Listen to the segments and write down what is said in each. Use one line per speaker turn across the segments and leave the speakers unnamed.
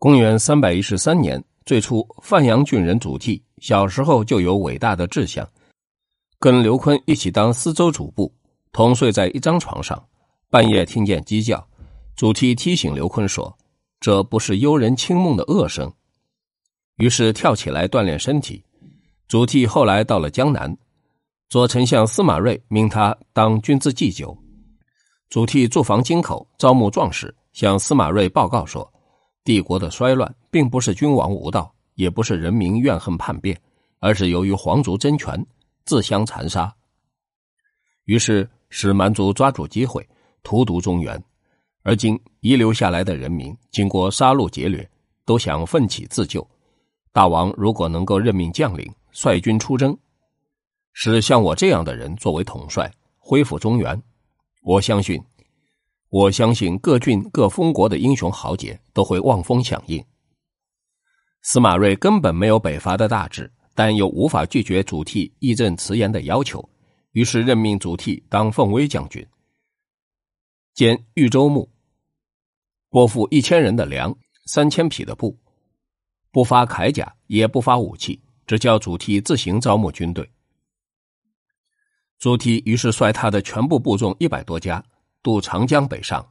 公元三百一十三年，最初范阳郡人祖逖小时候就有伟大的志向，跟刘琨一起当司州主簿，同睡在一张床上。半夜听见鸡叫，祖逖提醒刘琨说：“这不是幽人清梦的恶声。”于是跳起来锻炼身体。祖逖后来到了江南，左丞相司马睿命他当军资祭酒。祖逖驻防京口，招募壮士，向司马睿报告说：“帝国的衰乱，并不是君王无道，也不是人民怨恨叛变，而是由于皇族争权，自相残杀。”于是使蛮族抓住机会，荼毒中原。而今遗留下来的人民，经过杀戮劫掠，都想奋起自救。大王如果能够任命将领，率军出征，使像我这样的人作为统帅，恢复中原。我相信，我相信各郡各封国的英雄豪杰都会望风响应。司马睿根本没有北伐的大志，但又无法拒绝祖逖义正辞严的要求，于是任命祖逖当奉威将军，兼豫州牧，拨付一千人的粮，三千匹的布，不发铠甲，也不发武器，只叫祖逖自行招募军队。祖逖于是率他的全部部众一百多家渡长江北上，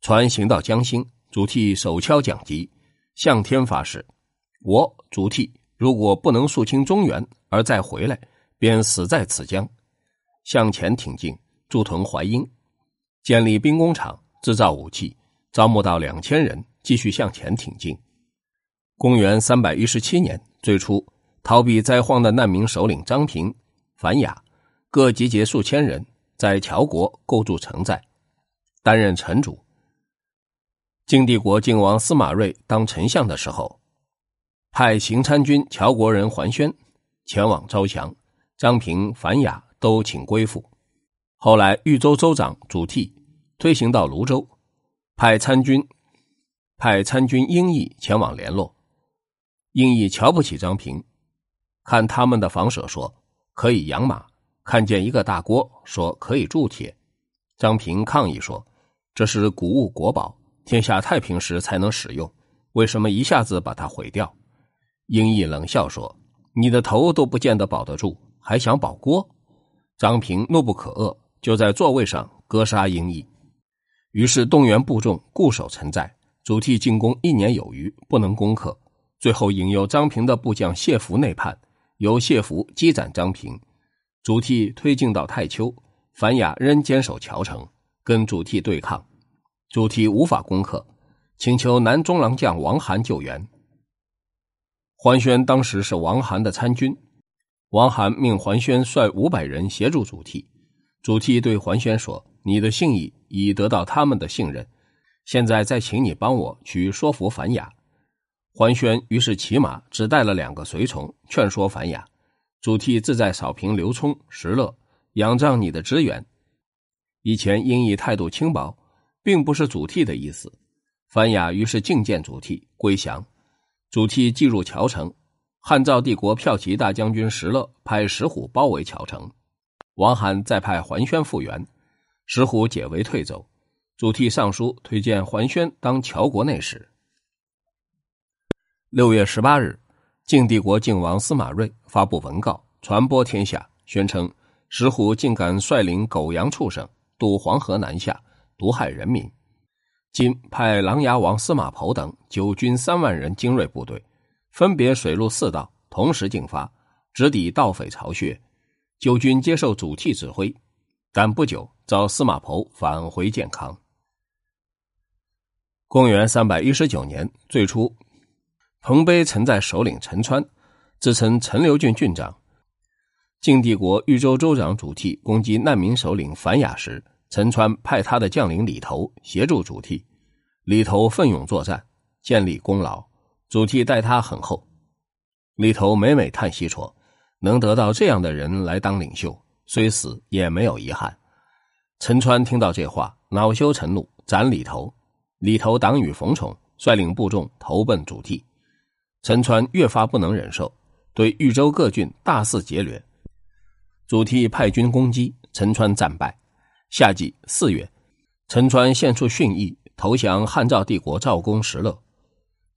船行到江心，祖逖手敲桨击，向天发誓：“我祖逖如果不能肃清中原而再回来，便死在此江。”向前挺进，驻屯淮阴，建立兵工厂，制造武器，招募到两千人，继续向前挺进。公元三百一十七年，最初逃避灾荒的难民首领张平、樊雅。各集结数千人，在乔国构筑城寨，担任城主。晋帝国晋王司马睿当丞相的时候，派行参军乔国人桓宣前往招降，张平、樊雅都请归附。后来豫州州长祖逖推行到泸州，派参军派参军殷义前往联络。殷义瞧不起张平，看他们的房舍说可以养马。看见一个大锅，说可以铸铁。张平抗议说：“这是古物国宝，天下太平时才能使用，为什么一下子把它毁掉？”英义冷笑说：“你的头都不见得保得住，还想保锅？”张平怒不可遏，就在座位上割杀英义。于是动员部众固守城寨。祖逖进攻一年有余，不能攻克，最后引诱张平的部将谢福内叛，由谢福击斩张平。祖逖推进到太丘，樊雅仍坚守谯城，跟主题对抗。主题无法攻克，请求南中郎将王涵救援。桓宣当时是王涵的参军，王涵命桓宣率五百人协助主题。主题对桓宣说：“你的信义已得到他们的信任，现在再请你帮我去说服樊雅。”桓宣于是骑马，只带了两个随从，劝说樊雅。主题自在扫平刘聪、石勒，仰仗你的支援。以前因以态度轻薄，并不是祖逖的意思。樊雅于是觐见祖逖，归降。祖逖进入谯城，汉赵帝国骠骑大将军石勒派石虎包围谯城，王罕再派桓宣复原，石虎解围退走。祖逖上书推荐桓宣当乔国内史。六月十八日。晋帝国晋王司马睿发布文告，传播天下，宣称石虎竟敢率领狗羊畜生渡黄河南下，毒害人民。今派琅琊王司马剖等九军三万人精锐部队，分别水陆四道，同时进发，直抵盗匪巢穴。九军接受祖逖指挥，但不久遭司马剖返回建康。公元三百一十九年，最初。彭碑曾在首领陈川，自称陈留郡郡长。晋帝国豫州州长祖逖攻击难民首领樊雅时，陈川派他的将领李头协助祖逖。李头奋勇作战，建立功劳，祖逖待他很厚。李头每每叹息说：“能得到这样的人来当领袖，虽死也没有遗憾。”陈川听到这话，恼羞成怒，斩李头。李头党羽冯崇，率领部众投奔祖逖。陈川越发不能忍受，对豫州各郡大肆劫掠。祖逖派军攻击，陈川战败。夏季四月，陈川献出训意，投降汉赵帝国赵公石勒。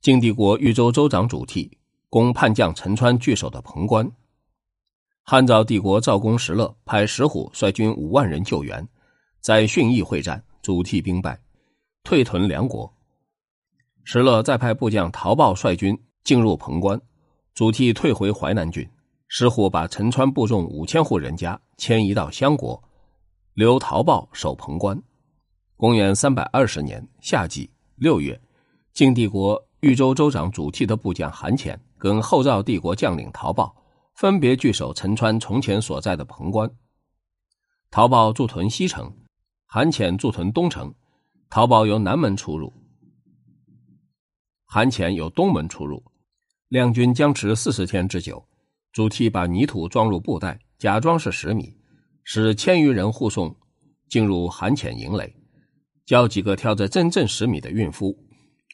晋帝国豫州州长主替攻叛将陈川据守的潼关。汉昭帝国赵公石勒派石虎率军五万人救援，在浚邑会战，主替兵败，退屯梁国。石勒再派部将陶豹率军进入潼关，主替退回淮南郡。石虎把陈川部众五千户人家迁移到襄国，留陶豹守潼关。公元三百二十年夏季六月，晋帝国豫州州长主替的部将韩潜跟后赵帝国将领陶豹分别据守陈川从前所在的潼关。陶豹驻屯西城，韩潜驻屯东城。陶豹由南门出入，韩潜由东门出入。两军僵持四十天之久。主替把泥土装入布袋，假装是石米，使千余人护送进入韩潜营垒，叫几个挑着真正十米的孕妇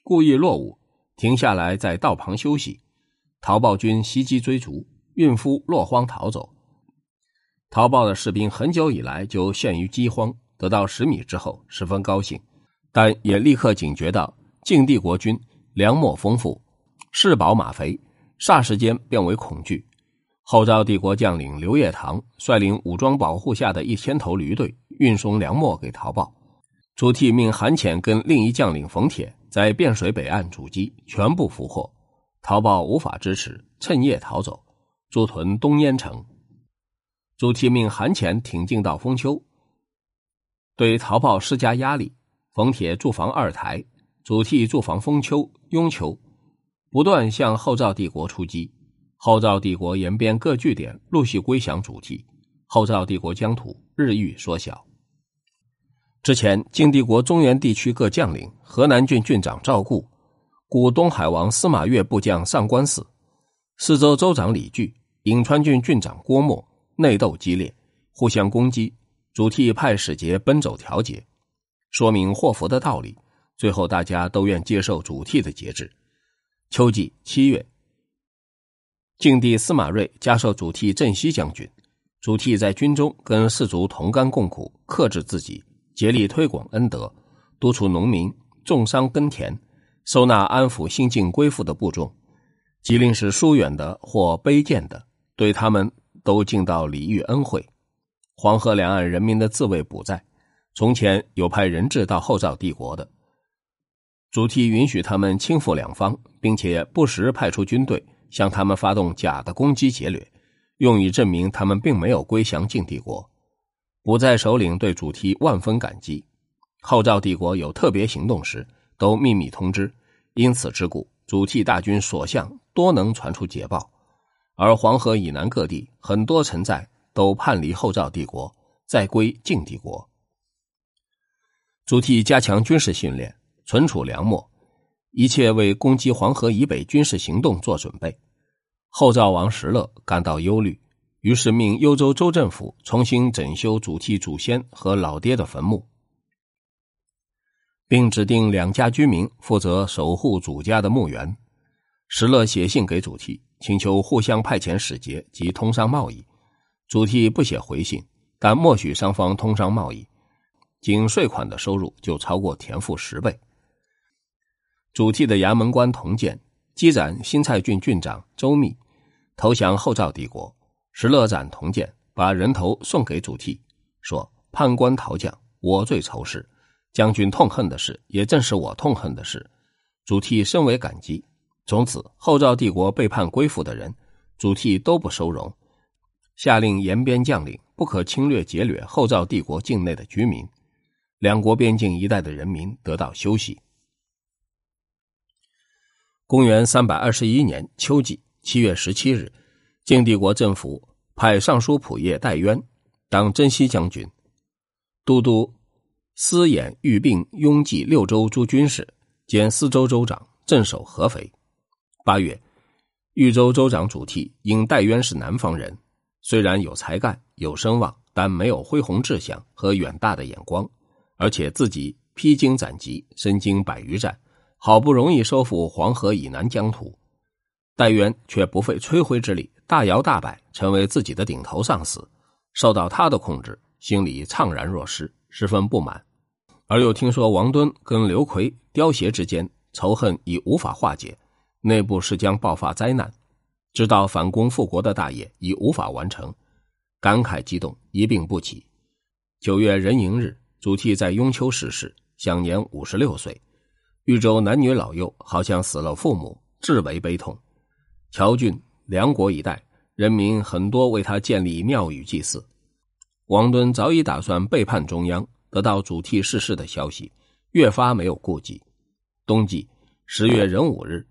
故意落伍，停下来在道旁休息。陶豹军袭击追逐，孕妇落荒逃走。陶豹的士兵很久以来就陷于饥荒，得到十米之后十分高兴，但也立刻警觉到晋帝国军粮秣丰富，士饱马肥，霎时间变为恐惧。后赵帝国将领刘业堂率领武装保护下的一千头驴队运送粮秣给曹豹，朱棣命韩潜跟另一将领冯铁在汴水北岸阻击，全部俘获。曹豹无法支持，趁夜逃走，驻屯东燕城。主替命韩潜挺进到封丘，对曹豹施加压力。冯铁驻防二台，主替驻防封丘、雍丘，不断向后赵帝国出击。后赵帝国沿边各据点陆续归降主题，后赵帝国疆土日益缩小。之前晋帝国中原地区各将领，河南郡郡长赵固，古东海王司马越部将上官汜，四州州长李据，颍川郡郡长郭沫，内斗激烈，互相攻击。主替派使节奔走调解，说明祸福的道理。最后大家都愿接受主替的节制。秋季七月。晋帝司马睿加授主替镇西将军，主替在军中跟士卒同甘共苦，克制自己，竭力推广恩德，督促农民种桑耕田，收纳安抚新晋归附的部众，即令是疏远的或卑贱的，对他们都尽到礼遇恩惠。黄河两岸人民的自卫补在，从前有派人质到后赵帝国的，主替允许他们亲附两方，并且不时派出军队。向他们发动假的攻击劫掠，用以证明他们并没有归降晋帝国。卜在首领对主题万分感激。后赵帝国有特别行动时，都秘密通知。因此之故，主替大军所向多能传出捷报。而黄河以南各地很多城寨都叛离后赵帝国，再归晋帝国。主替加强军事训练，存储粮秣。一切为攻击黄河以北军事行动做准备。后赵王石勒感到忧虑，于是命幽州州政府重新整修主题祖先和老爹的坟墓，并指定两家居民负责守护主家的墓园。石勒写信给主题，请求互相派遣使节及通商贸易。主题不写回信，但默许双方通商贸易，仅税款的收入就超过田赋十倍。主替的衙门官童建击斩新蔡郡郡长周密，投降后赵帝国。石勒斩童建，把人头送给主替，说：“叛官逃将，我最仇视。将军痛恨的事，也正是我痛恨的事。”主替深为感激。从此，后赵帝国背叛归附的人，主替都不收容，下令沿边将领不可侵略劫掠后赵帝国境内的居民，两国边境一带的人民得到休息。公元三百二十一年秋季七月十七日，晋帝国政府派尚书仆射戴渊当征西将军，都督司演御并拥济六州诸军事，兼司州州长，镇守合肥。八月，豫州州长主替因戴渊是南方人，虽然有才干有声望，但没有恢弘志向和远大的眼光，而且自己披荆斩棘，身经百余战。好不容易收复黄河以南疆土，戴渊却不费吹灰之力，大摇大摆成为自己的顶头上司，受到他的控制，心里怅然若失，十分不满。而又听说王敦跟刘奎刁协之间仇恨已无法化解，内部是将爆发灾难，知道反攻复国的大业已无法完成，感慨激动，一病不起。九月壬寅日，主题在雍丘逝世，享年五十六岁。豫州男女老幼好像死了父母，至为悲痛。乔郡、梁国一带人民很多为他建立庙宇祭祀。王敦早已打算背叛中央，得到主替逝世的消息，越发没有顾忌。冬季十月壬午日，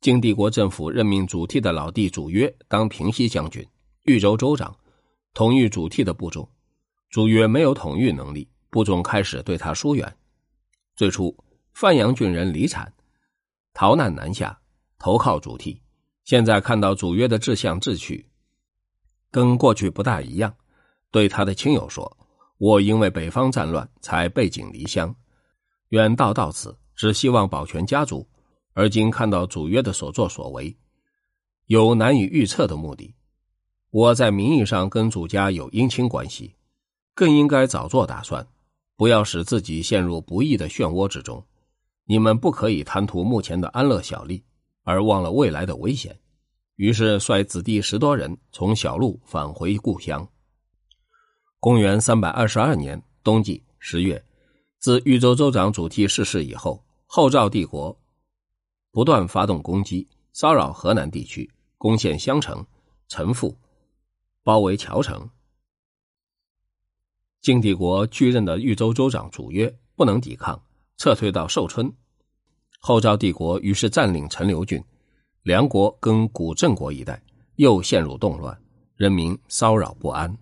晋帝国政府任命主替的老弟主约当平西将军、豫州州长，统御主替的部众。主约没有统御能力，部众开始对他疏远。最初。范阳郡人李产逃难南下，投靠主题。现在看到主约的志向志趣，跟过去不大一样。对他的亲友说：“我因为北方战乱，才背井离乡，远道到此，只希望保全家族。而今看到主约的所作所为，有难以预测的目的。我在名义上跟主家有姻亲关系，更应该早做打算，不要使自己陷入不义的漩涡之中。”你们不可以贪图目前的安乐小利，而忘了未来的危险。于是率子弟十多人从小路返回故乡。公元三百二十二年冬季十月，自豫州州长主题逝世以后，后赵帝国不断发动攻击，骚扰河南地区，攻陷襄城、陈父，包围谯城。晋帝国拒任的豫州州长主约不能抵抗。撤退到寿春，后赵帝国于是占领陈留郡，梁国跟古郑国一带又陷入动乱，人民骚扰不安。